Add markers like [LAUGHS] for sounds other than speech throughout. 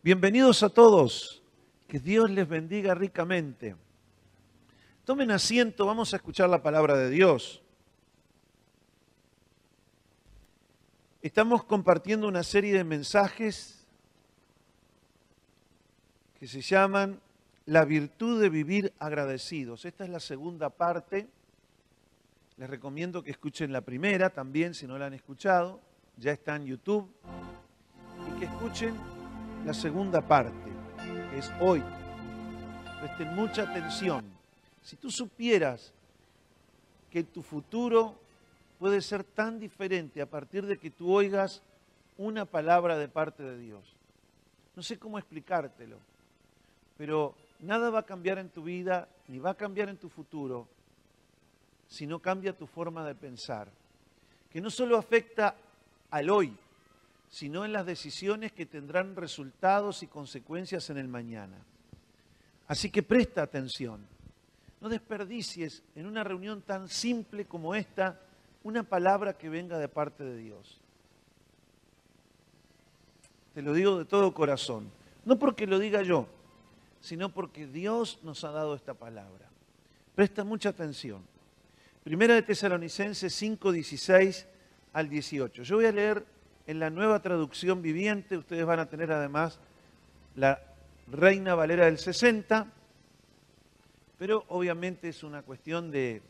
Bienvenidos a todos. Que Dios les bendiga ricamente. Tomen asiento, vamos a escuchar la palabra de Dios. Estamos compartiendo una serie de mensajes que se llaman La virtud de vivir agradecidos. Esta es la segunda parte. Les recomiendo que escuchen la primera también, si no la han escuchado. Ya está en YouTube. Y que escuchen la segunda parte, es hoy. Presten mucha atención. Si tú supieras que tu futuro puede ser tan diferente a partir de que tú oigas una palabra de parte de Dios. No sé cómo explicártelo, pero nada va a cambiar en tu vida ni va a cambiar en tu futuro si no cambia tu forma de pensar, que no solo afecta al hoy, sino en las decisiones que tendrán resultados y consecuencias en el mañana. Así que presta atención. No desperdicies en una reunión tan simple como esta una palabra que venga de parte de Dios. Te lo digo de todo corazón. No porque lo diga yo, sino porque Dios nos ha dado esta palabra. Presta mucha atención. Primera de Tesalonicenses 5, 16 al 18. Yo voy a leer en la nueva traducción viviente, ustedes van a tener además la Reina Valera del 60, pero obviamente es una cuestión de,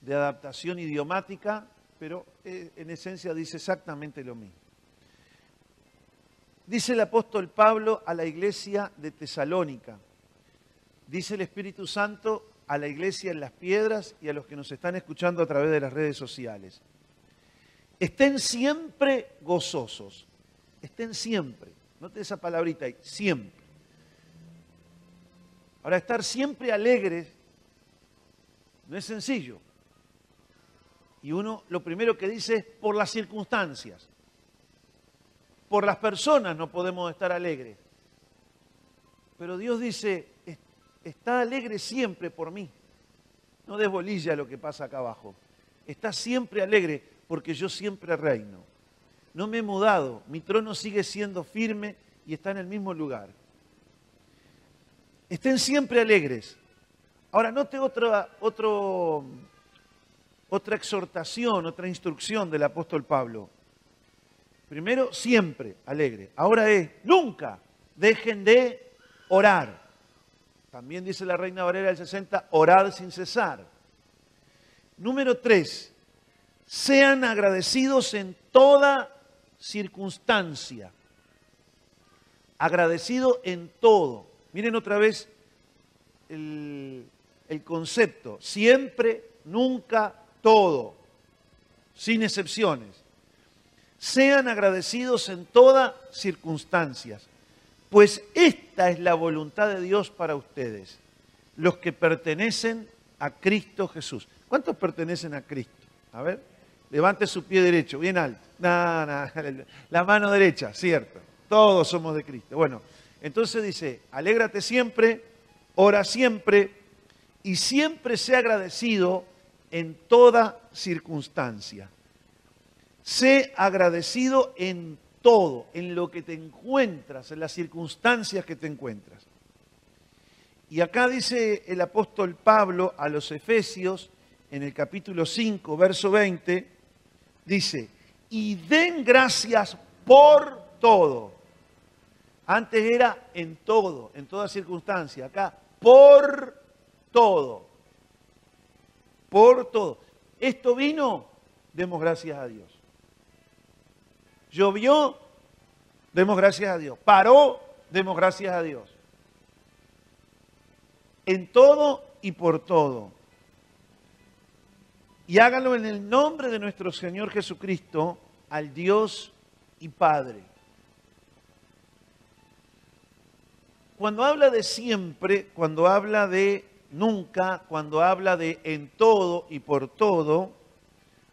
de adaptación idiomática, pero eh, en esencia dice exactamente lo mismo. Dice el apóstol Pablo a la iglesia de Tesalónica, dice el Espíritu Santo a la iglesia en las piedras y a los que nos están escuchando a través de las redes sociales. Estén siempre gozosos, estén siempre, note esa palabrita ahí, siempre. Ahora, estar siempre alegres no es sencillo. Y uno lo primero que dice es por las circunstancias. Por las personas no podemos estar alegres. Pero Dios dice, está alegre siempre por mí. No desbolilla lo que pasa acá abajo. Está siempre alegre porque yo siempre reino. No me he mudado, mi trono sigue siendo firme y está en el mismo lugar. Estén siempre alegres. Ahora, note otra, otro, otra exhortación, otra instrucción del apóstol Pablo. Primero, siempre alegre. Ahora es, nunca dejen de orar. También dice la Reina Valera del 60, orad sin cesar. Número tres, sean agradecidos en toda circunstancia. Agradecido en todo. Miren otra vez el, el concepto. Siempre, nunca, todo. Sin excepciones. Sean agradecidos en todas circunstancias. Pues esta es la voluntad de Dios para ustedes, los que pertenecen a Cristo Jesús. ¿Cuántos pertenecen a Cristo? A ver, levante su pie derecho, bien alto. [LAUGHS] la mano derecha, cierto. Todos somos de Cristo. Bueno, entonces dice, alégrate siempre, ora siempre y siempre sea agradecido en toda circunstancia. Sé agradecido en todo, en lo que te encuentras, en las circunstancias que te encuentras. Y acá dice el apóstol Pablo a los Efesios, en el capítulo 5, verso 20, dice, y den gracias por todo. Antes era en todo, en toda circunstancia. Acá, por todo. Por todo. Esto vino, demos gracias a Dios. Llovió, demos gracias a Dios. Paró, demos gracias a Dios. En todo y por todo. Y hágalo en el nombre de nuestro Señor Jesucristo, al Dios y Padre. Cuando habla de siempre, cuando habla de nunca, cuando habla de en todo y por todo,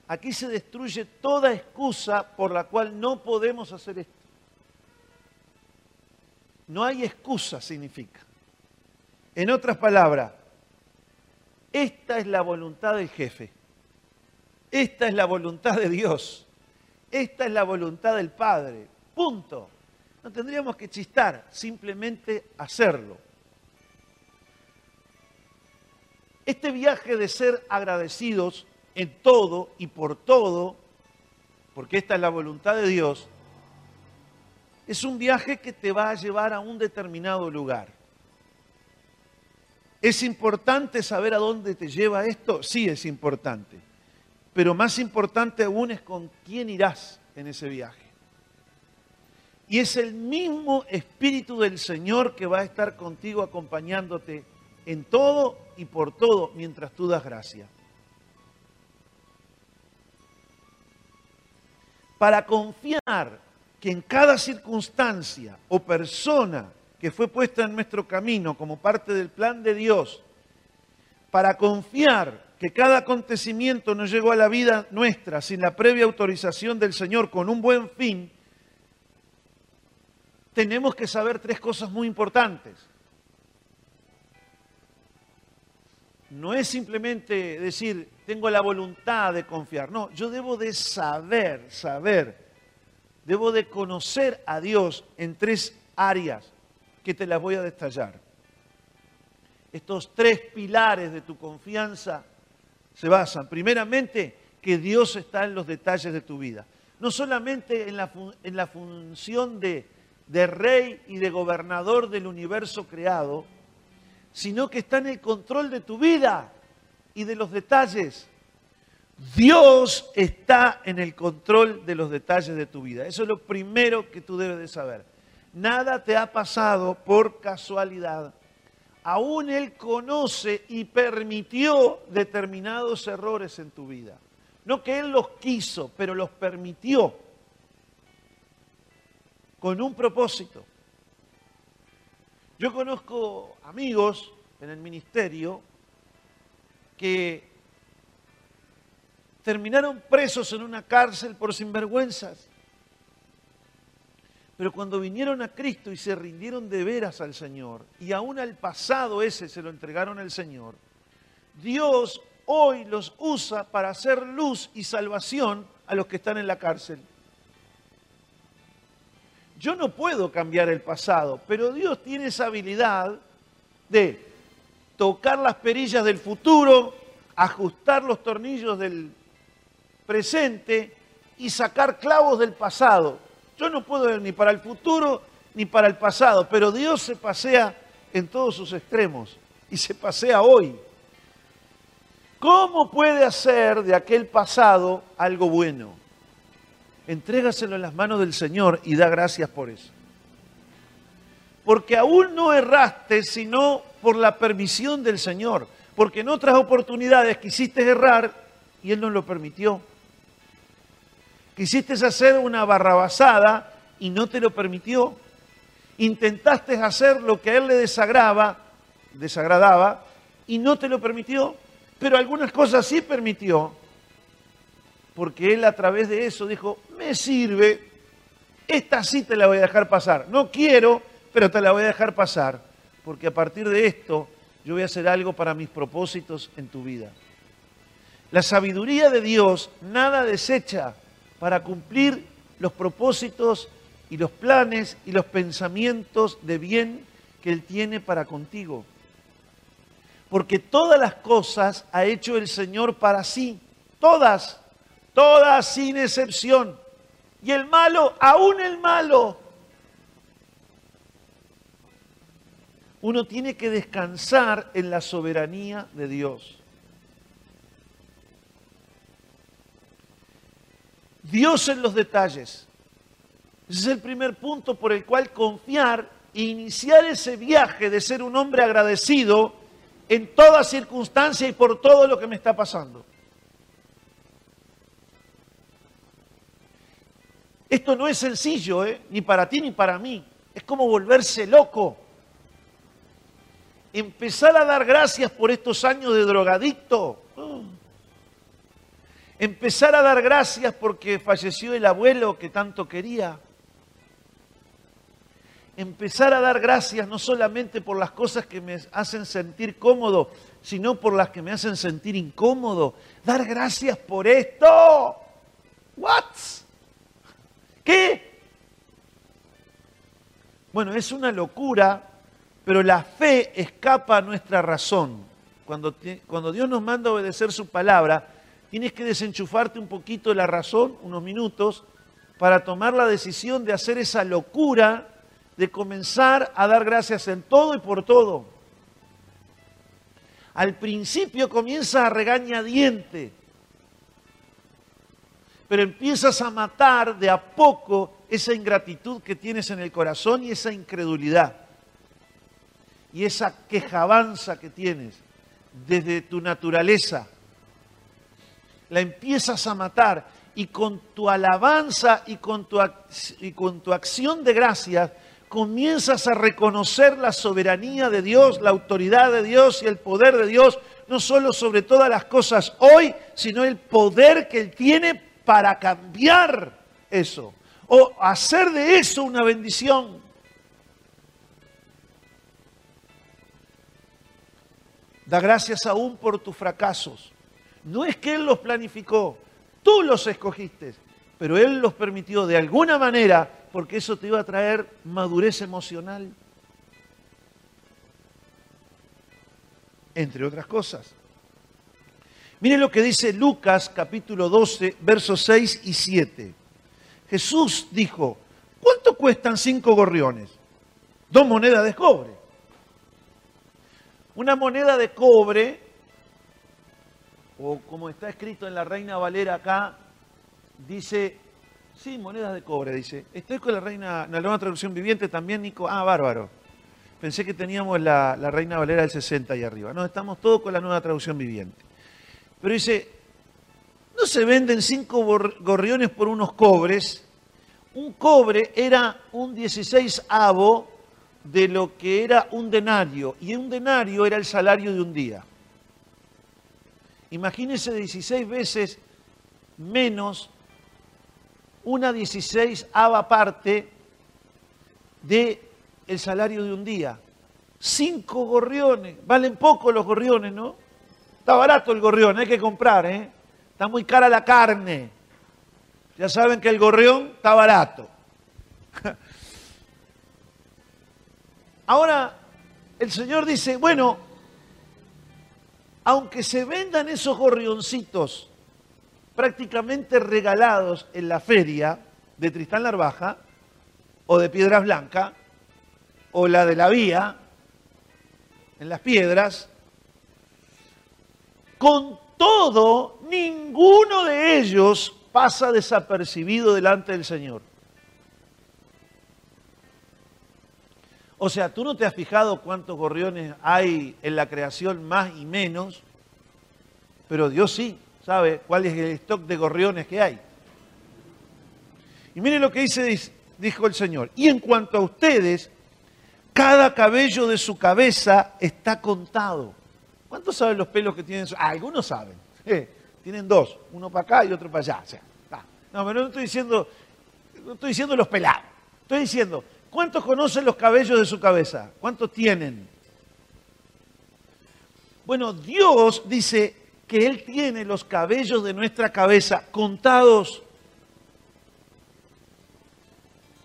aquí se destruye toda excusa por la cual no podemos hacer esto. No hay excusa, significa. En otras palabras, esta es la voluntad del jefe. Esta es la voluntad de Dios. Esta es la voluntad del Padre. Punto. No tendríamos que chistar, simplemente hacerlo. Este viaje de ser agradecidos en todo y por todo, porque esta es la voluntad de Dios, es un viaje que te va a llevar a un determinado lugar. ¿Es importante saber a dónde te lleva esto? Sí, es importante. Pero más importante aún es con quién irás en ese viaje. Y es el mismo Espíritu del Señor que va a estar contigo acompañándote en todo y por todo mientras tú das gracia. Para confiar que en cada circunstancia o persona que fue puesta en nuestro camino como parte del plan de Dios, para confiar que cada acontecimiento nos llegó a la vida nuestra sin la previa autorización del Señor con un buen fin, tenemos que saber tres cosas muy importantes. No es simplemente decir, tengo la voluntad de confiar. No, yo debo de saber, saber, debo de conocer a Dios en tres áreas que te las voy a detallar. Estos tres pilares de tu confianza se basan, primeramente, que Dios está en los detalles de tu vida. No solamente en la, función de, de rey y de gobernador del universo creado, sino que está en el control de tu vida y de los detalles. Dios está en el control de los detalles de tu vida. Eso es lo primero que tú debes de saber. Nada te ha pasado por casualidad aún Él conoce y permitió determinados errores en tu vida. No que Él los quiso, pero los permitió con un propósito. Yo conozco amigos en el ministerio que terminaron presos en una cárcel por sinvergüenzas. Pero cuando vinieron a Cristo y se rindieron de veras al Señor, y aún al pasado ese se lo entregaron al Señor, Dios hoy los usa para hacer luz y salvación a los que están en la cárcel. Yo no puedo cambiar el pasado, pero Dios tiene esa habilidad de tocar las perillas del futuro, ajustar los tornillos del presente y sacar clavos del pasado. Yo no puedo ver ni para el futuro ni para el pasado, pero Dios se pasea en todos sus extremos y se pasea hoy. ¿Cómo puede hacer de aquel pasado algo bueno? Entrégaselo en las manos del Señor y da gracias por eso. Porque aún no erraste sino por la permisión del Señor. Porque en otras oportunidades quisiste errar y Él no lo permitió. Quisiste hacer una barrabasada y no te lo permitió. Intentaste hacer lo que a él le desagraba, desagradaba y no te lo permitió. Pero algunas cosas sí permitió. Porque él a través de eso dijo, me sirve, esta sí te la voy a dejar pasar. No quiero, pero te la voy a dejar pasar. Porque a partir de esto yo voy a hacer algo para mis propósitos en tu vida. La sabiduría de Dios nada desecha para cumplir los propósitos y los planes y los pensamientos de bien que Él tiene para contigo. Porque todas las cosas ha hecho el Señor para sí, todas, todas sin excepción. Y el malo, aún el malo. Uno tiene que descansar en la soberanía de Dios. Dios en los detalles. Ese es el primer punto por el cual confiar e iniciar ese viaje de ser un hombre agradecido en toda circunstancia y por todo lo que me está pasando. Esto no es sencillo, ¿eh? ni para ti ni para mí. Es como volverse loco. Empezar a dar gracias por estos años de drogadicto. Empezar a dar gracias porque falleció el abuelo que tanto quería. Empezar a dar gracias no solamente por las cosas que me hacen sentir cómodo, sino por las que me hacen sentir incómodo. Dar gracias por esto. ¿What? ¿Qué? Bueno, es una locura, pero la fe escapa a nuestra razón. Cuando, cuando Dios nos manda a obedecer su palabra, tienes que desenchufarte un poquito de la razón, unos minutos, para tomar la decisión de hacer esa locura de comenzar a dar gracias en todo y por todo. Al principio comienza a regañadiente, pero empiezas a matar de a poco esa ingratitud que tienes en el corazón y esa incredulidad y esa quejabanza que tienes desde tu naturaleza. La empiezas a matar y con tu alabanza y con tu, y con tu acción de gracias comienzas a reconocer la soberanía de Dios, la autoridad de Dios y el poder de Dios, no solo sobre todas las cosas hoy, sino el poder que Él tiene para cambiar eso o hacer de eso una bendición. Da gracias aún por tus fracasos. No es que Él los planificó, tú los escogiste, pero Él los permitió de alguna manera porque eso te iba a traer madurez emocional, entre otras cosas. Miren lo que dice Lucas capítulo 12, versos 6 y 7. Jesús dijo, ¿cuánto cuestan cinco gorriones? Dos monedas de cobre. Una moneda de cobre, o como está escrito en la Reina Valera acá, dice, sí, monedas de cobre, dice. Estoy con la Reina, en la nueva traducción viviente también, Nico. Ah, bárbaro. Pensé que teníamos la, Reina Valera del 60 ahí arriba. No, estamos todos con la nueva traducción viviente. Pero dice, no se venden cinco gorriones por unos cobres. Un cobre era un 16 avo de lo que era un denario. Y un denario era el salario de un día. Imagínense 16 veces menos una 16 ava parte de el salario de un día. Cinco gorriones. Valen poco los gorriones, ¿no? Está barato el gorrión, hay que comprar, ¿eh? Está muy cara la carne. Ya saben que el gorrión está barato. [LAUGHS] Ahora, el Señor dice, bueno, aunque se vendan esos gorrioncitos prácticamente regalados en la feria de Tristán Larbaja, o de Piedras Blancas, o la de la vía, en las piedras, con todo, ninguno de ellos pasa desapercibido delante del Señor. O sea, tú no te has fijado cuántos gorriones hay en la creación más y menos, pero Dios sí sabe cuál es el stock de gorriones que hay. Y miren lo que dice, dijo el Señor. Y en cuanto a ustedes, cada cabello de su cabeza está contado. ¿Cuántos saben los pelos que tienen? Ah, algunos saben. [LAUGHS] tienen dos, uno para acá y otro para allá. no, pero no estoy diciendo, no estoy diciendo los pelados. Estoy diciendo, ¿cuántos conocen los cabellos de su cabeza? ¿Cuántos tienen? Bueno, Dios dice que Él tiene los cabellos de nuestra cabeza contados.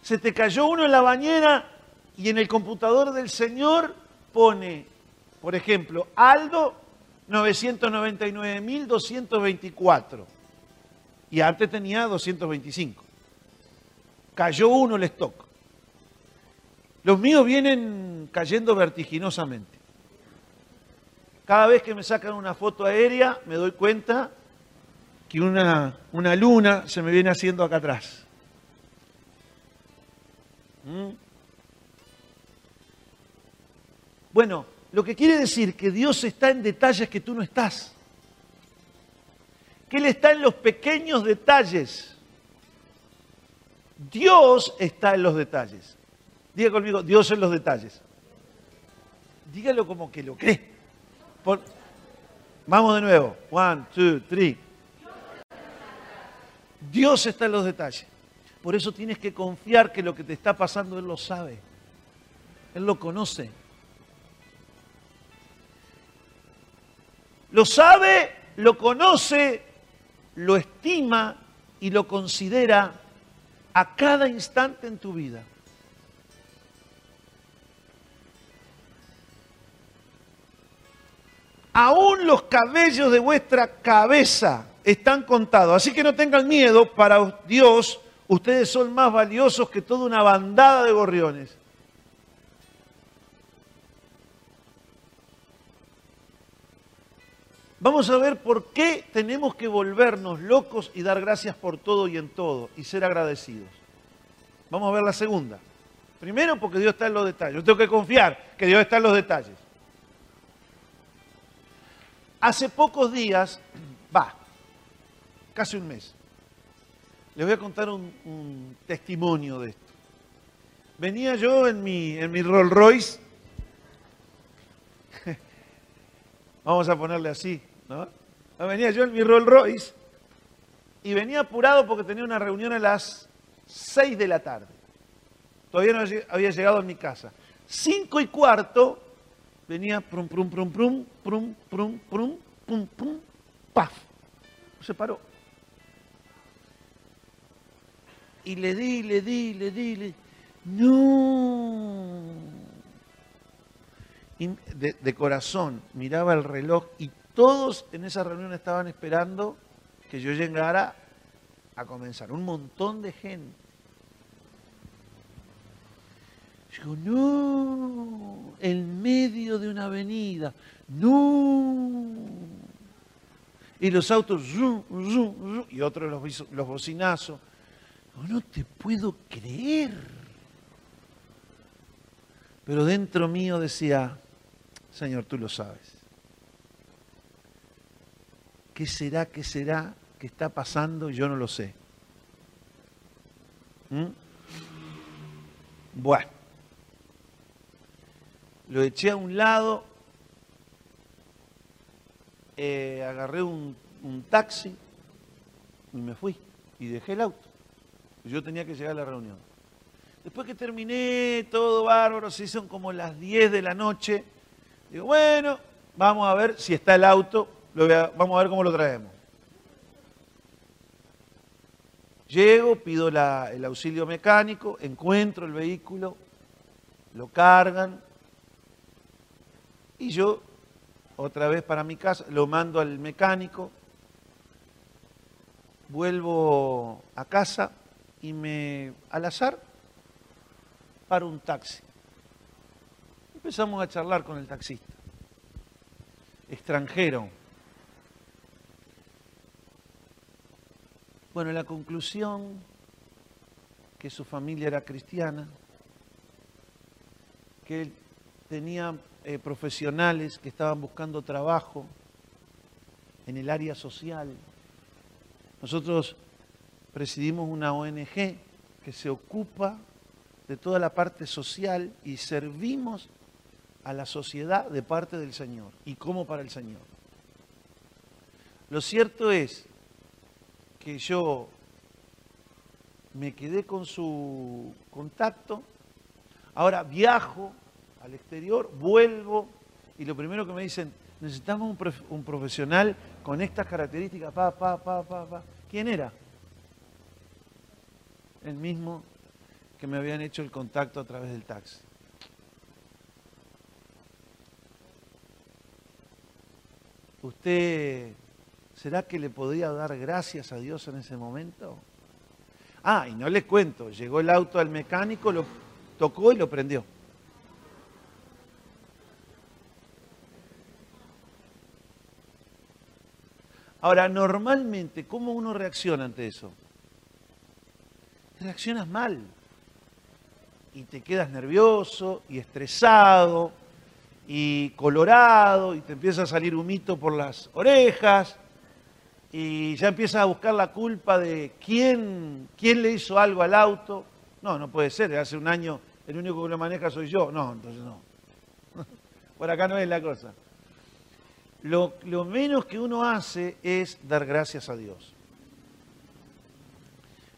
Se te cayó uno en la bañera y en el computador del Señor pone por ejemplo, Aldo, 999.224. Y antes tenía 225. Cayó uno el stock. Los míos vienen cayendo vertiginosamente. Cada vez que me sacan una foto aérea, me doy cuenta que una, una luna se me viene haciendo acá atrás. ¿Mm? Bueno, lo que quiere decir que Dios está en detalles que tú no estás. Que Él está en los pequeños detalles. Dios está en los detalles. Diga conmigo, Dios en los detalles. Dígalo como que lo cree. Vamos de nuevo. One, two, three. Dios está en los detalles. Por eso tienes que confiar que lo que te está pasando Él lo sabe. Él lo conoce. Lo sabe, lo conoce, lo estima y lo considera a cada instante en tu vida. Aún los cabellos de vuestra cabeza están contados. Así que no tengan miedo, para Dios ustedes son más valiosos que toda una bandada de gorriones. Vamos a ver por qué tenemos que volvernos locos y dar gracias por todo y en todo y ser agradecidos. Vamos a ver la segunda. Primero porque Dios está en los detalles. Yo tengo que confiar que Dios está en los detalles. Hace pocos días, va, casi un mes, les voy a contar un, testimonio de esto. Venía yo en mi, en mi Rolls Royce, [LAUGHS] vamos a ponerle así, ¿no? Venía yo en mi Rolls Royce y venía apurado porque tenía una reunión a las 6 de la tarde. Todavía no había llegado a mi casa. Cinco y cuarto venía prum, prum, prum, prum, prum, prum, prum, pum, pum, paf. Se paró. Y le di, le di, le di, le di. No. de, de corazón miraba el reloj y todos en esa reunión estaban esperando que yo llegara a comenzar. Un montón de gente. Digo, no, en medio de una avenida, no. Y los autos, y otros los, los bocinazos. no te puedo creer. Pero dentro mío decía, Señor, tú lo sabes. ¿Qué será, qué será que está pasando? Yo no lo sé. ¿Mm? Bueno lo eché a un lado, eh, agarré un, taxi y me fui y dejé el auto. Yo tenía que llegar a la reunión. Después que terminé, todo bárbaro, se son como las 10 de la noche. Digo, bueno, vamos a ver si está el auto, vamos a ver cómo lo traemos. Llego, pido el auxilio mecánico, encuentro el vehículo, lo cargan, y yo, otra vez para mi casa, lo mando al mecánico, vuelvo a casa y me, al azar, paro un taxi. Empezamos a charlar con el taxista, extranjero. Bueno, la conclusión, que su familia era cristiana, que él tenía eh, profesionales que estaban buscando trabajo en el área social. Nosotros presidimos una ONG que se ocupa de toda la parte social y servimos a la sociedad de parte del Señor y como para el Señor. Lo cierto es que yo me quedé con su contacto, ahora viajo al exterior, vuelvo y lo primero que me dicen, necesitamos un, profesional con estas características, pa, pa, pa, pa, pa. ¿Quién era? El mismo que me habían hecho el contacto a través del taxi. ¿Usted será que le podía dar gracias a Dios en ese momento? Ah, y no le cuento, llegó el auto al mecánico, lo tocó y lo prendió. Ahora, normalmente, ¿cómo uno reacciona ante eso? Reaccionas mal. Y te quedas nervioso y estresado y colorado y te empieza a salir humito por las orejas y ya empiezas a buscar la culpa de quién, quién le hizo algo al auto. No, no puede ser, hace un año el único que lo maneja soy yo. No, entonces no. [LAUGHS] Por acá no es la cosa lo, menos que uno hace es dar gracias a Dios.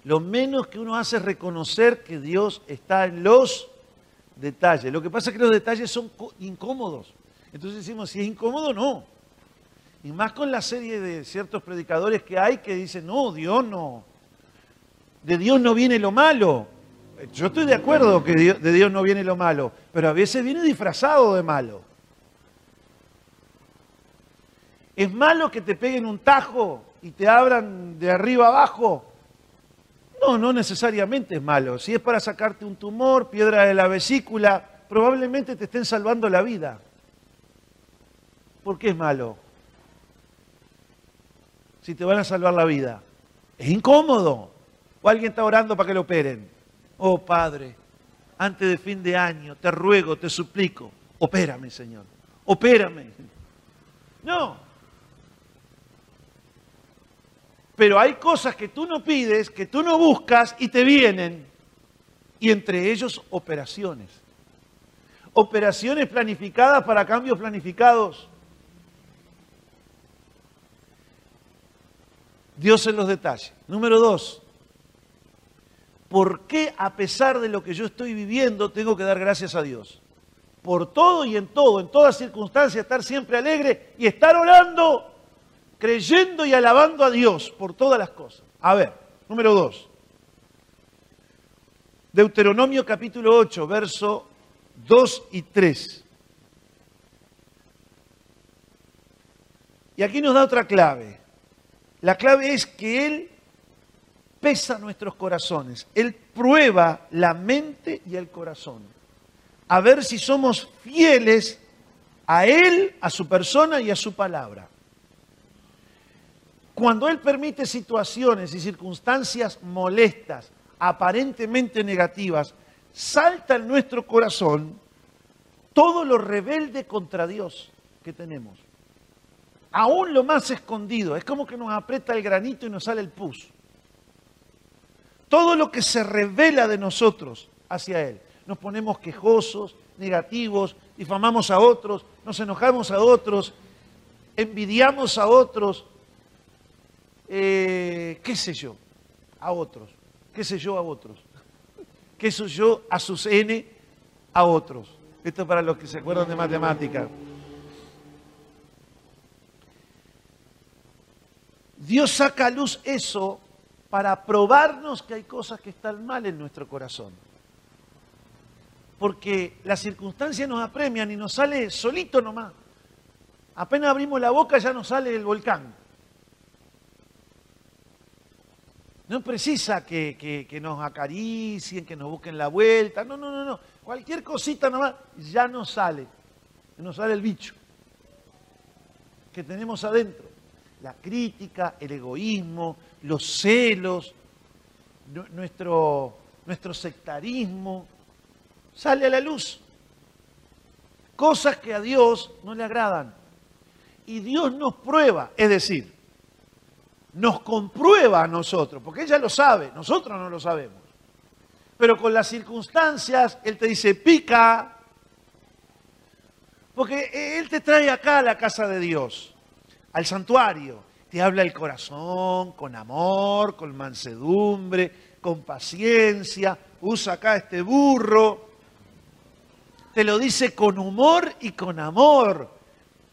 Lo menos que uno hace es reconocer que Dios está en los detalles. Lo que pasa es que los detalles son incómodos. Entonces decimos, si es incómodo, no. Y más con la serie de ciertos predicadores que hay que dicen, no, Dios no. De Dios no viene lo malo. Yo estoy de acuerdo que de Dios no viene lo malo, pero a veces viene disfrazado de malo. ¿Es malo que te peguen un tajo y te abran de arriba abajo? No, no necesariamente es malo. Si es para sacarte un tumor, piedra de la vesícula, probablemente te estén salvando la vida. ¿Por qué es malo? Si te van a salvar la vida. Es incómodo. O alguien está orando para que lo operen. Oh Padre, antes de fin de año, te ruego, te suplico, opérame, Señor. Opérame. No. Pero hay cosas que tú no pides, que tú no buscas y te vienen. Y entre ellos operaciones. Operaciones planificadas para cambios planificados. Dios en los detalles. Número dos, ¿por qué a pesar de lo que yo estoy viviendo tengo que dar gracias a Dios? Por todo y en todo, en todas circunstancias, estar siempre alegre y estar orando, creyendo y alabando a Dios por todas las cosas. A ver, número dos. Deuteronomio capítulo 8, verso 2 y 3. Y aquí nos da otra clave. La clave es que Él pesa nuestros corazones. Él prueba la mente y el corazón. A ver si somos fieles a Él, a su persona y a su palabra. Cuando Él permite situaciones y circunstancias molestas, aparentemente negativas, salta en nuestro corazón todo lo rebelde contra Dios que tenemos aún lo más escondido. Es como que nos aprieta el granito y nos sale el pus. Todo lo que se revela de nosotros hacia Él. Nos ponemos quejosos, negativos, difamamos a otros, nos enojamos a otros, envidiamos a otros, eh, qué sé yo, a otros, qué sé yo a otros, qué sé yo a sus N a otros. Esto para los que se acuerdan de matemática. Dios saca a luz eso para probarnos que hay cosas que están mal en nuestro corazón. Porque las circunstancias nos apremian y nos sale solito nomás. Apenas abrimos la boca ya nos sale el volcán. No precisa que, que, nos acaricien, que nos busquen la vuelta. No, no, no, no. Cualquier cosita nomás ya nos sale. Nos sale el bicho que tenemos adentro la crítica, el egoísmo, los celos, nuestro, nuestro sectarismo, sale a la luz. Cosas que a Dios no le agradan. Y Dios nos prueba, es decir, nos comprueba a nosotros, porque ella lo sabe, nosotros no lo sabemos. Pero con las circunstancias, Él te dice, pica, porque Él te trae acá a la casa de Dios al santuario. Te habla el corazón con amor, con mansedumbre, con paciencia. Usa acá este burro. Te lo dice con humor y con amor.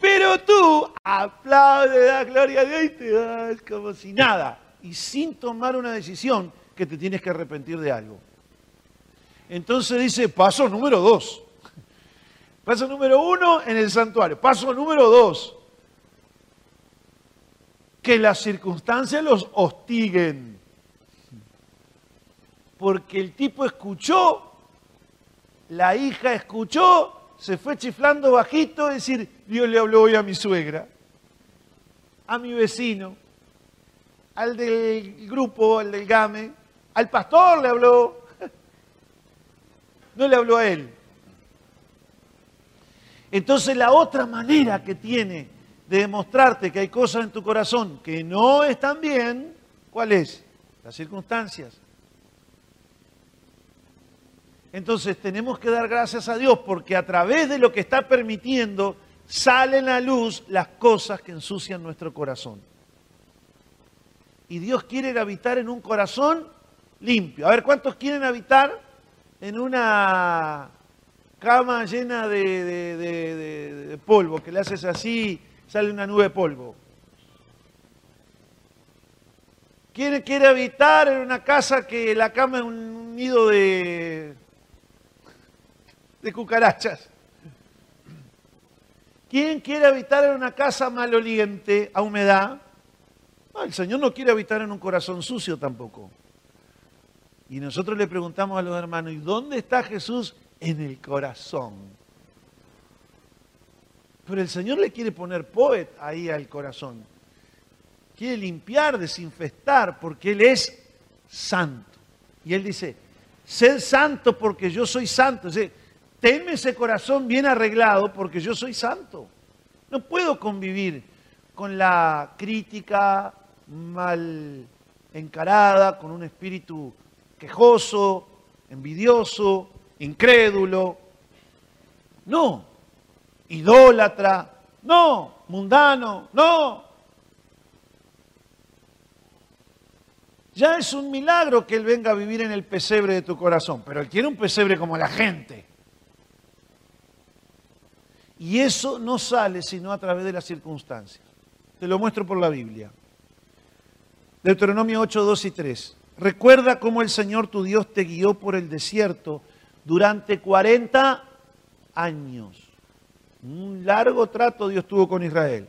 Pero tú aplaudes, da gloria a Dios y te das como si nada. Y sin tomar una decisión que te tienes que arrepentir de algo. Entonces dice, paso número dos. Paso número uno en el santuario. Paso número dos que las circunstancias los hostiguen. Porque el tipo escuchó, la hija escuchó, se fue chiflando bajito, decir, Dios le habló hoy a mi suegra, a mi vecino, al del grupo, al del GAME, al pastor le habló, [LAUGHS] no le habló a él. Entonces la otra manera que tiene de demostrarte que hay cosas en tu corazón que no están bien, ¿cuál es? Las circunstancias. Entonces tenemos que dar gracias a Dios porque a través de lo que está permitiendo salen a luz las cosas que ensucian nuestro corazón. Y Dios quiere habitar en un corazón limpio. A ver, ¿cuántos quieren habitar en una cama llena de, polvo, que le haces así sale una nube de polvo. ¿Quién quiere habitar en una casa que la cama es un nido de, de cucarachas? ¿Quién quiere habitar en una casa maloliente, a humedad? el Señor no quiere habitar en un corazón sucio tampoco. Y nosotros le preguntamos a los hermanos, ¿y dónde está Jesús? En el corazón. Pero el Señor le quiere poner poet ahí al corazón. Quiere limpiar, desinfestar, porque Él es santo. Y Él dice, sed santo porque yo soy santo. Tenme ese corazón bien arreglado porque yo soy santo. No puedo convivir con la crítica mal encarada, con un espíritu quejoso, envidioso, incrédulo. No, idólatra, no, mundano, no. Ya es un milagro que Él venga a vivir en el pesebre de tu corazón, pero Él quiere un pesebre como la gente. Y eso no sale sino a través de las circunstancias. Te lo muestro por la Biblia. Deuteronomio 8, 2 y 3. Recuerda cómo el Señor tu Dios te guió por el desierto durante 40 años. Un largo trato Dios tuvo con Israel.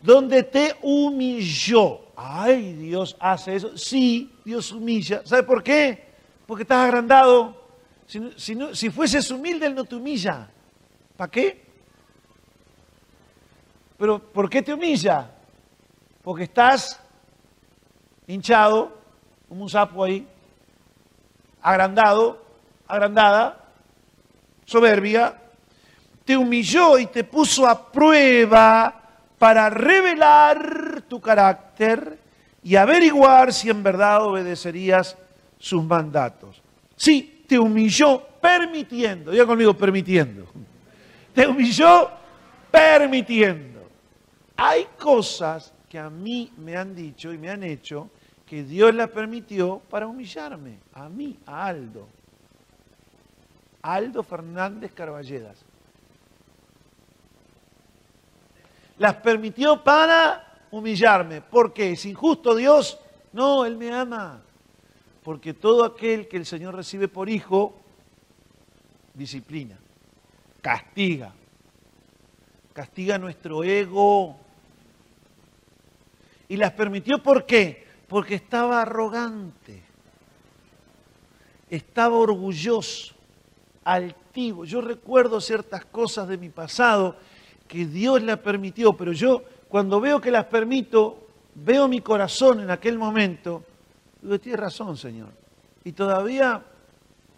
Donde te humilló. Ay, Dios hace eso. Sí, Dios humilla. ¿Sabe por qué? Porque estás agrandado. Si, fueses humilde, Él no te humilla. ¿Para qué? Pero ¿por qué te humilla? Porque estás hinchado, como un sapo ahí, agrandado, agrandada, soberbia, te humilló y te puso a prueba para revelar tu carácter y averiguar si en verdad obedecerías sus mandatos. Sí, te humilló permitiendo, diga conmigo permitiendo. Te humilló permitiendo. Hay cosas que a mí me han dicho y me han hecho que Dios la permitió para humillarme, a mí, a Aldo. Aldo Fernández Carballedas. Las permitió para humillarme. ¿Por qué? ¿Es injusto Dios? No, Él me ama. Porque todo aquel que el Señor recibe por hijo, disciplina, castiga. Castiga nuestro ego, y las permitió ¿por qué? Porque estaba arrogante, estaba orgulloso, altivo. Yo recuerdo ciertas cosas de mi pasado que Dios las permitió, pero yo cuando veo que las permito, veo mi corazón en aquel momento, digo, tienes razón, Señor. Y todavía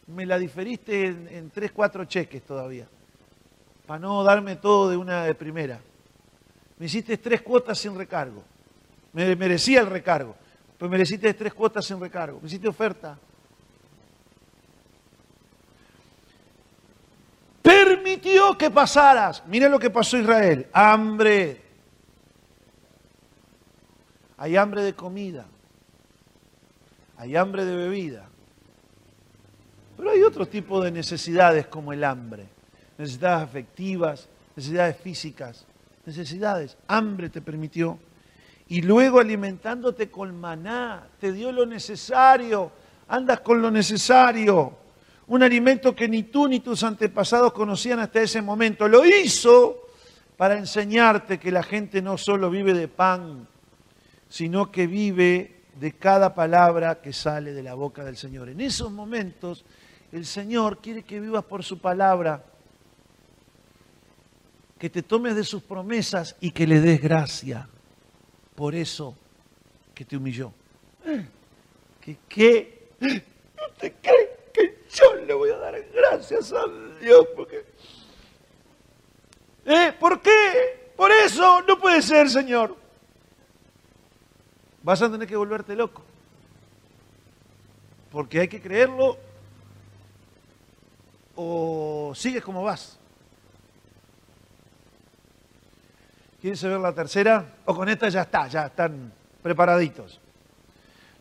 me la diferiste en, en tres, cuatro cheques todavía, para no darme todo de una de primera. Me hiciste tres cuotas sin recargo. Me merecía el recargo. Pues mereciste tres cuotas sin recargo. Me hiciste oferta. Permitió que pasaras. Mira lo que pasó Israel. Hambre. Hay hambre de comida. Hay hambre de bebida. Pero hay otro tipo de necesidades como el hambre. Necesidades afectivas, necesidades físicas, necesidades. Hambre te permitió y luego alimentándote con maná, te dio lo necesario, andas con lo necesario, un alimento que ni tú ni tus antepasados conocían hasta ese momento. Lo hizo para enseñarte que la gente no solo vive de pan, sino que vive de cada palabra que sale de la boca del Señor. En esos momentos el Señor quiere que vivas por su palabra, que te tomes de sus promesas y que le des gracia por eso que te humilló. ¿Qué? qué? ¿No te crees que yo le voy a dar gracias a Dios? Porque... ¿Eh? ¿Por qué? Por eso no puede ser, Señor. Vas a tener que volverte loco. Porque hay que creerlo o sigues como vas. ¿Quieren saber la tercera? O con esta ya está, ya están preparaditos.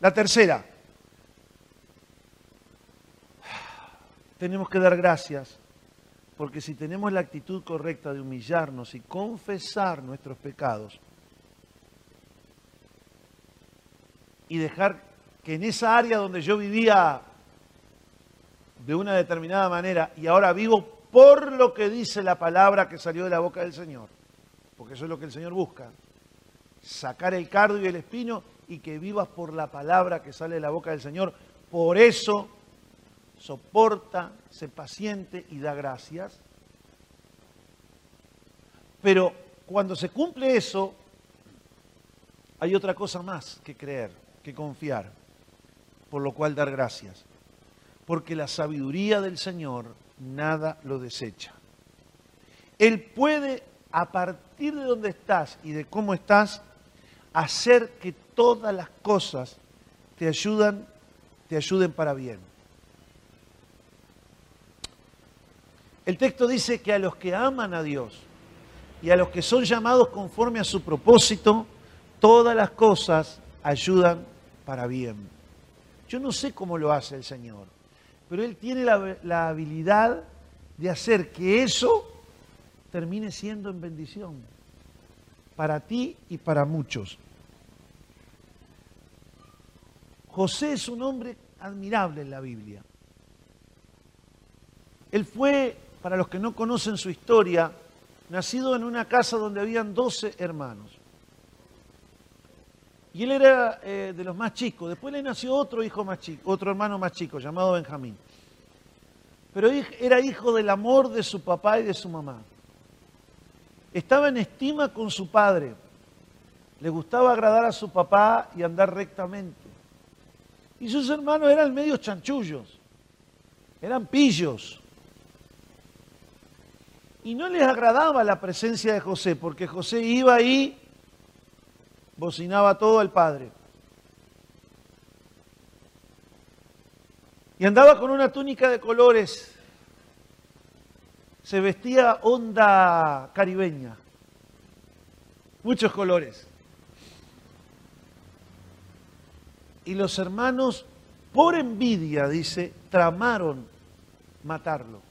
La tercera. Tenemos que dar gracias, porque si tenemos la actitud correcta de humillarnos y confesar nuestros pecados, y dejar que en esa área donde yo vivía de una determinada manera y ahora vivo por lo que dice la palabra que salió de la boca del Señor, porque eso es lo que el Señor busca, sacar el cardo y el espino y que vivas por la palabra que sale de la boca del Señor. Por eso soporta, se paciente y da gracias. Pero cuando se cumple eso, hay otra cosa más que creer, que confiar, por lo cual dar gracias. Porque la sabiduría del Señor nada lo desecha. Él puede, a partir de donde estás y de cómo estás, hacer que todas las cosas te ayudan, te ayuden para bien. El texto dice que a los que aman a Dios y a los que son llamados conforme a su propósito, todas las cosas ayudan para bien. Yo no sé cómo lo hace el Señor, pero Él tiene la, la habilidad de hacer que eso termine siendo en bendición para ti y para muchos. José es un hombre admirable en la Biblia. Él fue, para los que no conocen su historia, nacido en una casa donde habían 12 hermanos. Y él era eh, de los más chicos. Después le nació otro hijo más chico, otro hermano más chico, llamado Benjamín. Pero era hijo del amor de su papá y de su mamá. Estaba en estima con su padre. Le gustaba agradar a su papá y andar rectamente. Y sus hermanos eran medios chanchullos, eran pillos. Y no les agradaba la presencia de José, porque José iba ahí bocinaba todo al padre. Y andaba con una túnica de colores. Se vestía onda caribeña. Muchos colores. Y los hermanos, por envidia, dice, tramaron matarlo.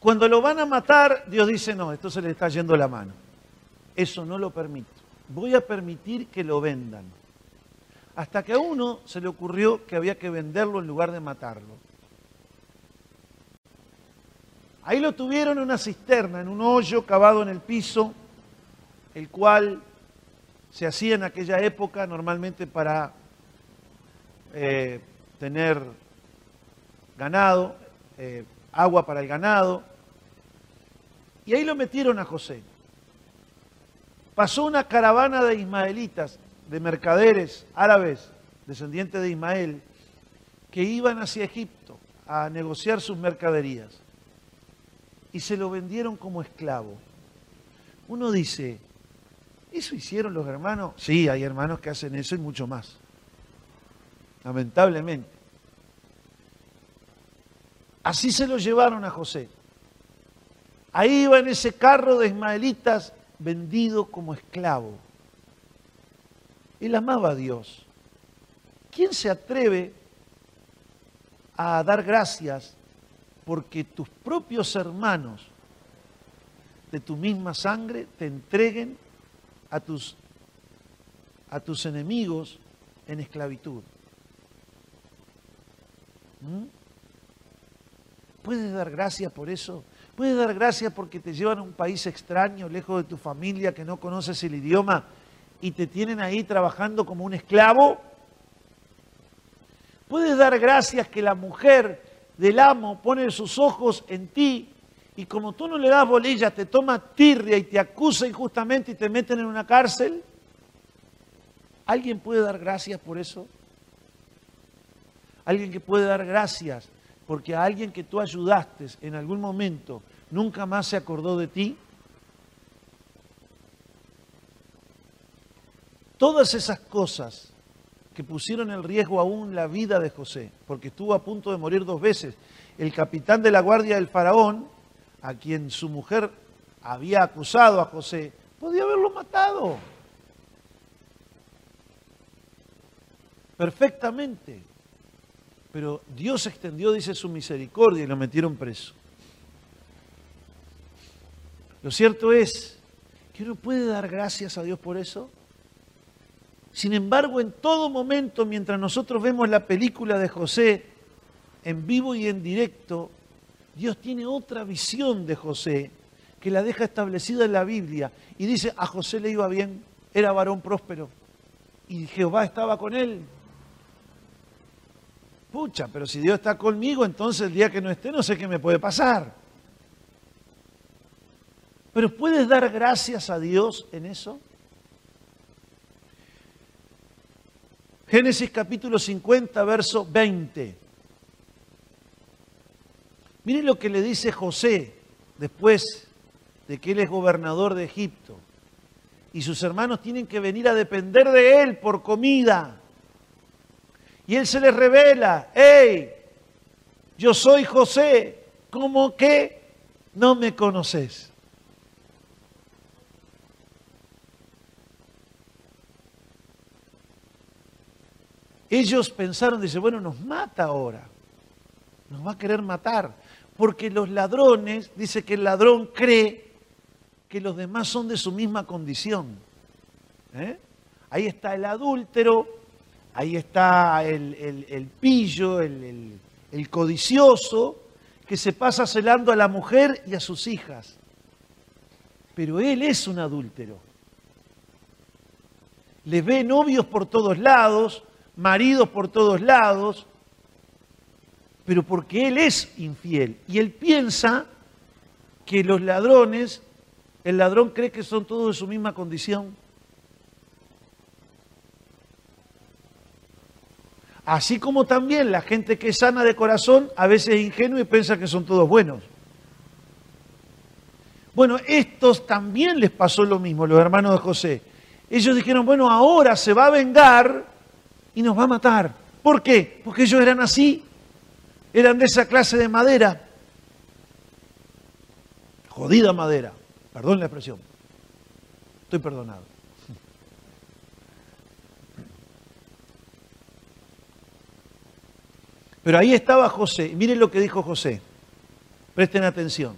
Cuando lo van a matar, Dios dice, no, esto se le está yendo la mano. Eso no lo permito. Voy a permitir que lo vendan. Hasta que a uno se le ocurrió que había que venderlo en lugar de matarlo. Ahí lo tuvieron en una cisterna, en un hoyo cavado en el piso, el cual se hacía en aquella época normalmente para eh, tener ganado, eh, agua para el ganado. Y ahí lo metieron a José pasó una caravana de ismaelitas, de mercaderes árabes, descendientes de Ismael, que iban hacia Egipto a negociar sus mercaderías y se lo vendieron como esclavo. Uno dice, ¿eso hicieron los hermanos? Sí, hay hermanos que hacen eso y mucho más. Lamentablemente. Así se lo llevaron a José. Ahí iba en ese carro de ismaelitas vendido como esclavo. Él amaba a Dios. ¿Quién se atreve a dar gracias porque tus propios hermanos de tu misma sangre te entreguen a tus, enemigos en esclavitud? ¿Mm? ¿Puedes dar gracias por eso? Puedes dar gracias porque te llevan a un país extraño, lejos de tu familia, que no conoces el idioma y te tienen ahí trabajando como un esclavo. Puedes dar gracias que la mujer del amo pone sus ojos en ti y como tú no le das bolilla, te toma tirria y te acusa injustamente y te meten en una cárcel. ¿Alguien puede dar gracias por eso? Alguien que puede dar gracias porque a alguien que tú ayudaste en algún momento nunca más se acordó de ti? Todas esas cosas que pusieron en riesgo aún la vida de José, porque estuvo a punto de morir dos veces. El capitán de la guardia del faraón, a quien su mujer había acusado a José, podía haberlo matado. Perfectamente. Pero Dios extendió, dice, su misericordia y lo metieron preso. Lo cierto es que uno puede dar gracias a Dios por eso. Sin embargo, en todo momento, mientras nosotros vemos la película de José, en vivo y en directo, Dios tiene otra visión de José que la deja establecida en la Biblia y dice, a José le iba bien, era varón próspero y Jehová estaba con él. Pucha, pero si Dios está conmigo, entonces el día que no esté no sé qué me puede pasar. Pero ¿puedes dar gracias a Dios en eso? Génesis capítulo 50, verso 20. Miren lo que le dice José después de que él es gobernador de Egipto. Y sus hermanos tienen que venir a depender de él por comida. Y él se les revela, hey, yo soy José, ¿cómo que no me conoces? Ellos pensaron, dice, bueno, nos mata ahora, nos va a querer matar, porque los ladrones, dice que el ladrón cree que los demás son de su misma condición. ¿eh? Ahí está el adúltero, ahí está el, pillo, el, el codicioso, que se pasa celando a la mujer y a sus hijas. Pero él es un adúltero. Le ve novios por todos lados, maridos por todos lados, pero porque él es infiel. Y él piensa que los ladrones, el ladrón cree que son todos de su misma condición. Así como también la gente que es sana de corazón a veces es ingenua y piensa que son todos buenos. Bueno, estos también les pasó lo mismo, los hermanos de José. Ellos dijeron, bueno, ahora se va a vengar y nos va a matar. ¿Por qué? Porque ellos eran así, eran de esa clase de madera. Jodida madera, perdón la expresión. Estoy perdonado. Pero ahí estaba José. miren lo que dijo José. Presten atención.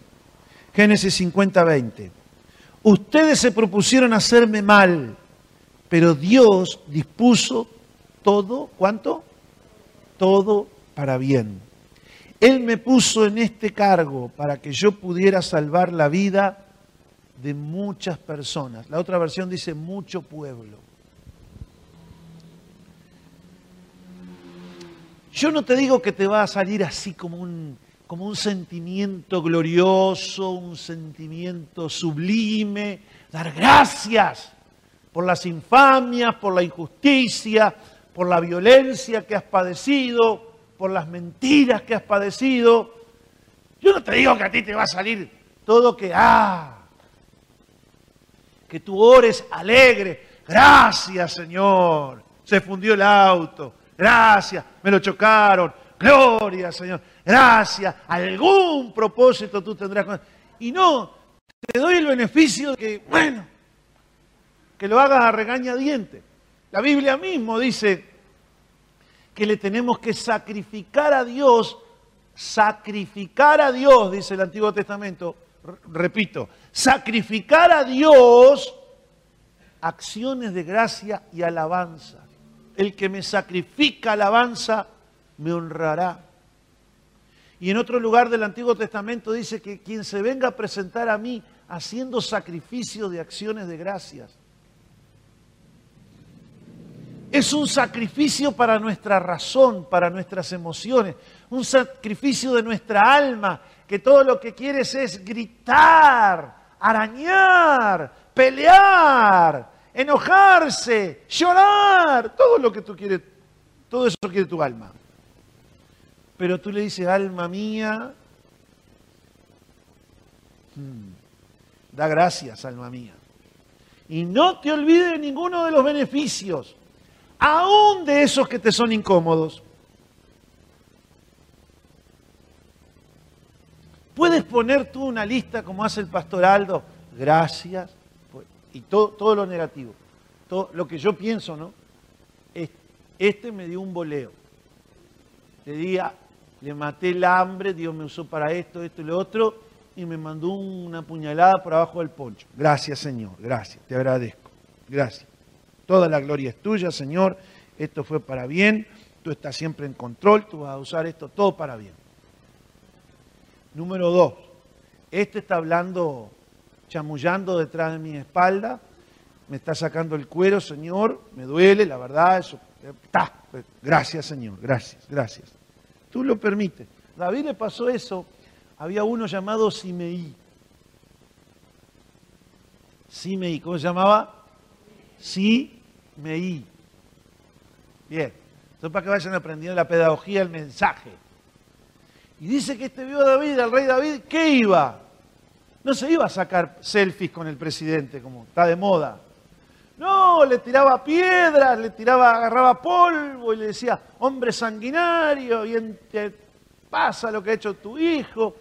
Génesis 50, 20. Ustedes se propusieron hacerme mal, pero Dios dispuso todo, ¿cuánto? Todo para bien. Él me puso en este cargo para que yo pudiera salvar la vida de muchas personas. La otra versión dice mucho pueblo. Yo no te digo que te va a salir así como un, como un sentimiento glorioso, un sentimiento sublime, dar gracias por las infamias, por la injusticia, por la violencia que has padecido, por las mentiras que has padecido. Yo no te digo que a ti te va a salir todo que, ah, que tú ores alegre. Gracias, Señor. Se fundió el auto. Gracias, me lo chocaron. Gloria, Señor. Gracias. Algún propósito tú tendrás. Y no, te doy el beneficio de que, bueno, que lo hagas a regañadiente. La Biblia mismo dice que le tenemos que sacrificar a Dios, sacrificar a Dios, dice el Antiguo Testamento, repito, sacrificar a Dios acciones de gracia y alabanza. El que me sacrifica alabanza, me honrará. Y en otro lugar del Antiguo Testamento dice que quien se venga a presentar a mí haciendo sacrificio de acciones de gracias, es un sacrificio para nuestra razón, para nuestras emociones, un sacrificio de nuestra alma, que todo lo que quieres es gritar, arañar, pelear, enojarse, llorar, todo lo que tú quieres, todo eso quiere tu alma. Pero tú le dices, alma mía, hmm, da gracias, alma mía. Y no te olvides de ninguno de los beneficios aún de esos que te son incómodos. Puedes poner tú una lista como hace el pastor Aldo, gracias, y todo, todo lo negativo, todo lo que yo pienso, ¿no? Este me dio un boleo. Le día le maté el hambre, Dios me usó para esto, esto y lo otro, y me mandó una puñalada por abajo del poncho. Gracias, Señor, gracias, te agradezco. Gracias. Toda la gloria es tuya, Señor. Esto fue para bien. tú estás siempre en control, tú vas a usar esto todo para bien. Número dos, este está hablando, chamullando detrás de mi espalda, me está sacando el cuero, Señor, me duele, la verdad, eso está. Gracias, Señor, gracias, gracias. Tú lo permites. David le pasó eso, había uno llamado Simeí. Simeí, ¿cómo se llamaba? Simeí. Bien, entonces para que vayan aprendiendo la pedagogía, el mensaje. Y dice que este vio a David, al rey David, ¿qué iba? No se iba a sacar selfies con el presidente, como está de moda. No, le tiraba piedras, le tiraba, agarraba polvo y le decía, hombre sanguinario, y te pasa lo que ha hecho tu hijo.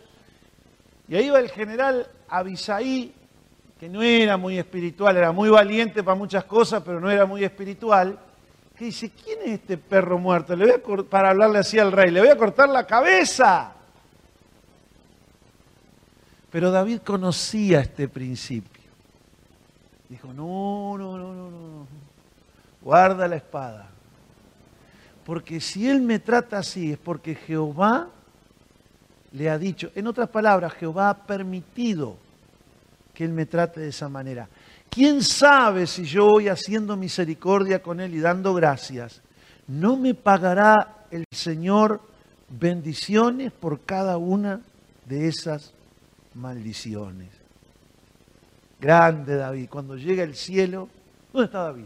Y ahí va el general Abisaí, que no era muy espiritual, era muy valiente para muchas cosas, pero no era muy espiritual, que dice, ¿quién es este perro muerto? Le voy a para hablarle así al rey, le voy a cortar la cabeza. Pero David conocía este principio. Dijo, no, no, no, no, no. Guarda la espada. Porque si él me trata así es porque Jehová le ha dicho, en otras palabras, Jehová ha permitido que él me trate de esa manera. ¿Quién sabe si yo voy haciendo misericordia con él y dando gracias? ¿No me pagará el Señor bendiciones por cada una de esas maldiciones? Grande David. Cuando llega el cielo, ¿dónde está David?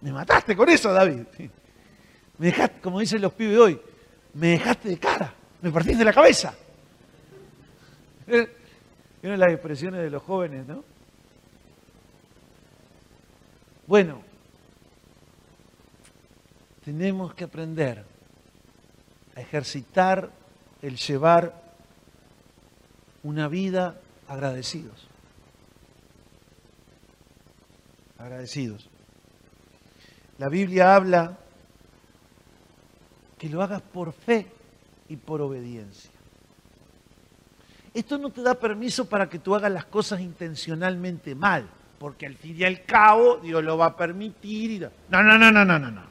Me mataste con eso, David. Me dejaste, como dicen los pibes hoy, me dejaste de cara, me partiste la cabeza. Vieron las expresiones de los jóvenes, ¿no? Bueno, tenemos que aprender a ejercitar el llevar una vida agradecidos. agradecidos. La Biblia habla que lo hagas por fe y por obediencia. Esto no te da permiso para que tú hagas las cosas intencionalmente mal, porque al fin y al cabo Dios lo va a permitir. Y... No, no, no, no, no, no, no.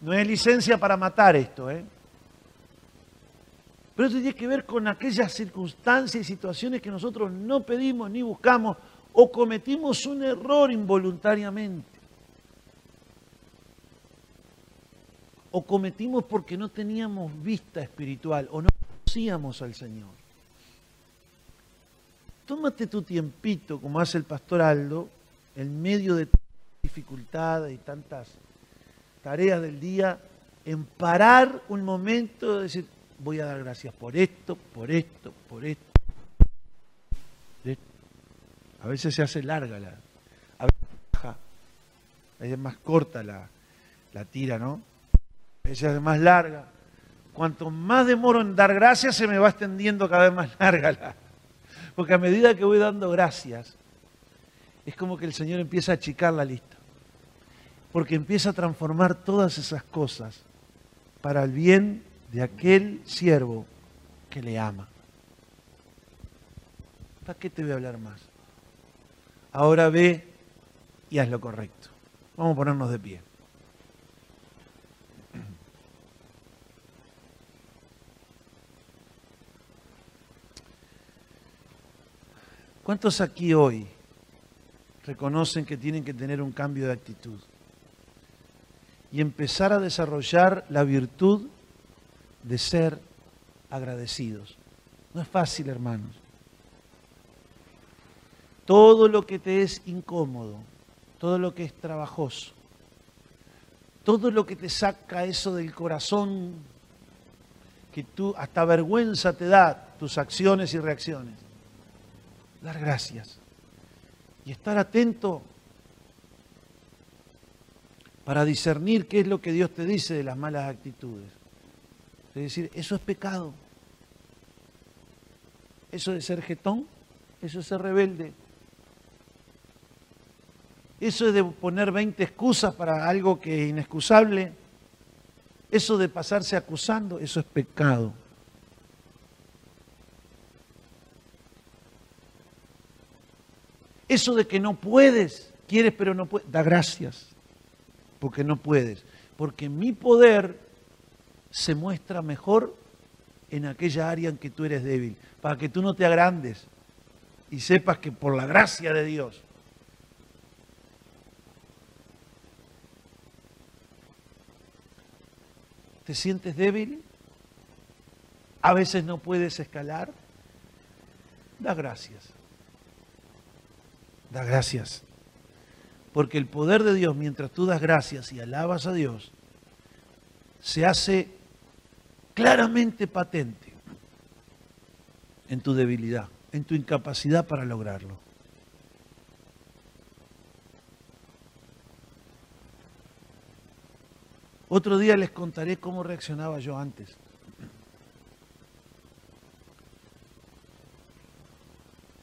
No es licencia para matar esto, ¿eh? Pero esto tiene que ver con aquellas circunstancias y situaciones que nosotros no pedimos ni buscamos o cometimos un error involuntariamente. O cometimos porque no teníamos vista espiritual o no conocíamos al Señor. Tómate tu tiempito, como hace el pastor Aldo, en medio de dificultades y tantas tareas del día, en parar un momento de decir, voy a dar gracias por esto, por esto, por esto a veces se hace larga la. A veces baja. A veces es más corta la, tira, ¿no? A veces es más larga. Cuanto más demoro en dar gracias, se me va extendiendo cada vez más larga la. Porque a medida que voy dando gracias, es como que el Señor empieza a achicar la lista. Porque empieza a transformar todas esas cosas para el bien de aquel siervo que le ama. ¿Para qué te voy a hablar más? Ahora ve y haz lo correcto. Vamos a ponernos de pie. ¿Cuántos aquí hoy reconocen que tienen que tener un cambio de actitud y empezar a desarrollar la virtud de ser agradecidos? No es fácil, hermanos todo lo que te es incómodo, todo lo que es trabajoso, todo lo que te saca eso del corazón, que tú hasta vergüenza te da tus acciones y reacciones. Dar gracias y estar atento para discernir qué es lo que Dios te dice de las malas actitudes. Es decir, eso es pecado. Eso de ser jetón, eso es ser rebelde. Eso de poner 20 excusas para algo que es inexcusable. Eso de pasarse acusando, eso es pecado. Eso de que no puedes, quieres pero no puedes, da gracias, porque no puedes. Porque mi poder se muestra mejor en aquella área en que tú eres débil, para que tú no te agrandes y sepas que por la gracia de Dios ¿Te sientes débil? ¿A veces no puedes escalar? Da gracias. Da gracias. Porque el poder de Dios, mientras tú das gracias y alabas a Dios, se hace claramente patente en tu debilidad, en tu incapacidad para lograrlo. Otro día les contaré cómo reaccionaba yo antes.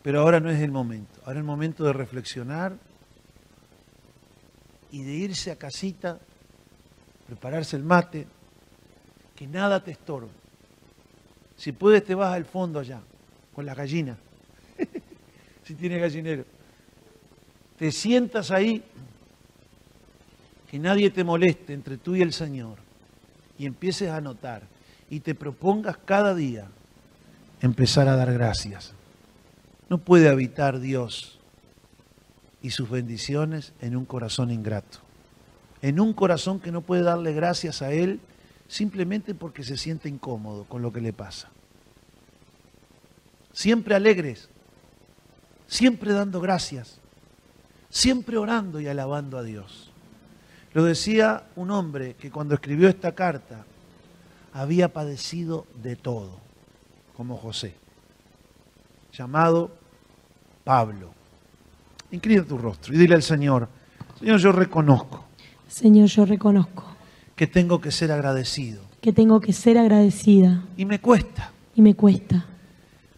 Pero ahora no es el momento. Ahora es el momento de reflexionar y de irse a casita, prepararse el mate, que nada te estorbe. Si puedes te vas al fondo allá, con la gallina, [LAUGHS] si tiene gallinero. Te sientas ahí que nadie te moleste entre tú y el Señor y empieces a notar y te propongas cada día empezar a dar gracias. No puede habitar Dios y sus bendiciones en un corazón ingrato, en un corazón que no puede darle gracias a Él simplemente porque se siente incómodo con lo que le pasa. Siempre alegres, siempre dando gracias, siempre orando y alabando a Dios. Lo decía un hombre que cuando escribió esta carta había padecido de todo, como José, llamado Pablo. Inclina tu rostro y dile al Señor, Señor, yo reconozco. Señor, yo reconozco. Que tengo que ser agradecido. Que tengo que ser agradecida. Y me cuesta. Y me cuesta.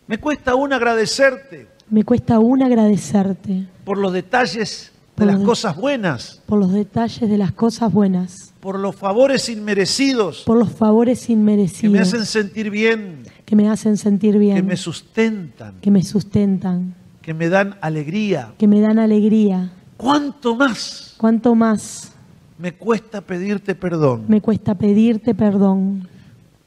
Me cuesta aún agradecerte. Me cuesta aún agradecerte. Por los detalles de las cosas buenas. Por los detalles de las cosas buenas. Por los favores inmerecidos. Por los favores inmerecidos. Que me hacen sentir bien. Que me hacen sentir bien. Que me sustentan. Que me sustentan. Que me dan alegría. Que me dan alegría. ¿Cuánto más? ¿Cuánto más? Me cuesta pedirte perdón. Me cuesta pedirte perdón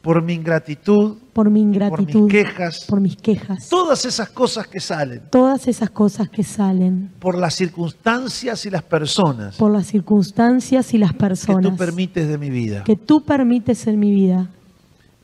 por mi ingratitud, por mi ingratitud, por mis quejas, por mis quejas, todas esas cosas que salen, todas esas cosas que salen, por las circunstancias y las personas, por las circunstancias y las personas que tú permites de mi vida, que tú permites en mi vida.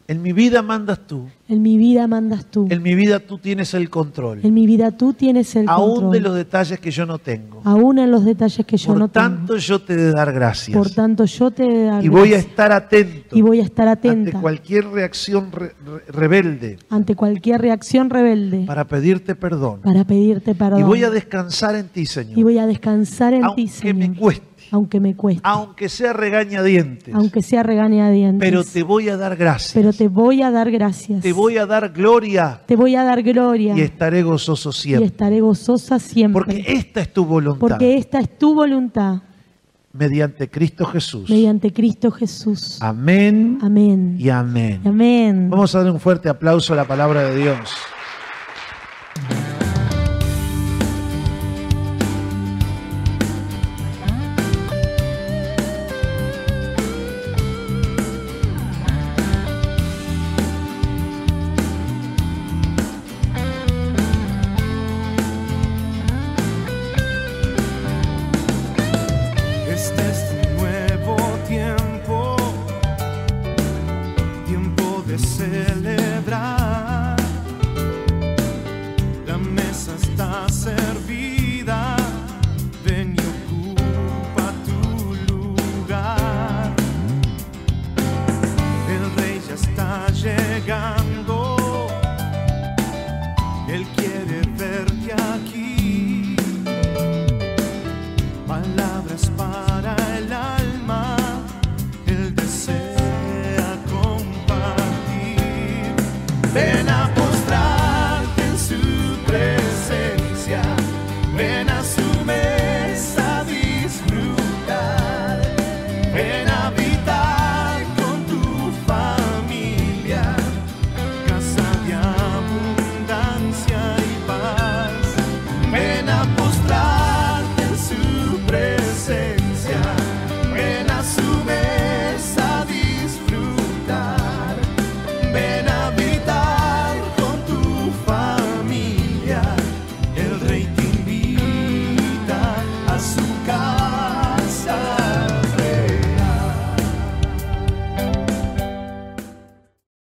En mi vida mandas tú. En mi vida mandas tú. En mi vida tú tienes el control. En mi vida tú tienes el Aún control. Aún de los detalles que yo no tengo. Aún en los detalles que yo Por no tengo. Por tanto yo te de dar gracias. Por tanto yo te de dar Y voy a estar atento. Y voy a estar atenta. Ante cualquier reacción re re rebelde. Ante cualquier reacción rebelde. Para pedirte perdón. Para pedirte perdón. Y voy a descansar en ti, Señor. Y voy a descansar en Aunque ti, Señor. me cueste. Aunque me cueste. Aunque sea regañadientes. Aunque sea regañadientes. Pero te voy a dar gracias. Pero te voy a dar gracias. Te voy a dar gloria. Te voy a dar gloria. Y estaré gozoso siempre. Y estaré gozosa siempre. Porque esta es tu voluntad. Porque esta es tu voluntad. Mediante Cristo Jesús. Mediante Cristo Jesús. Amén. Amén. Y amén. Amén. Vamos a dar un fuerte aplauso a la palabra de Dios.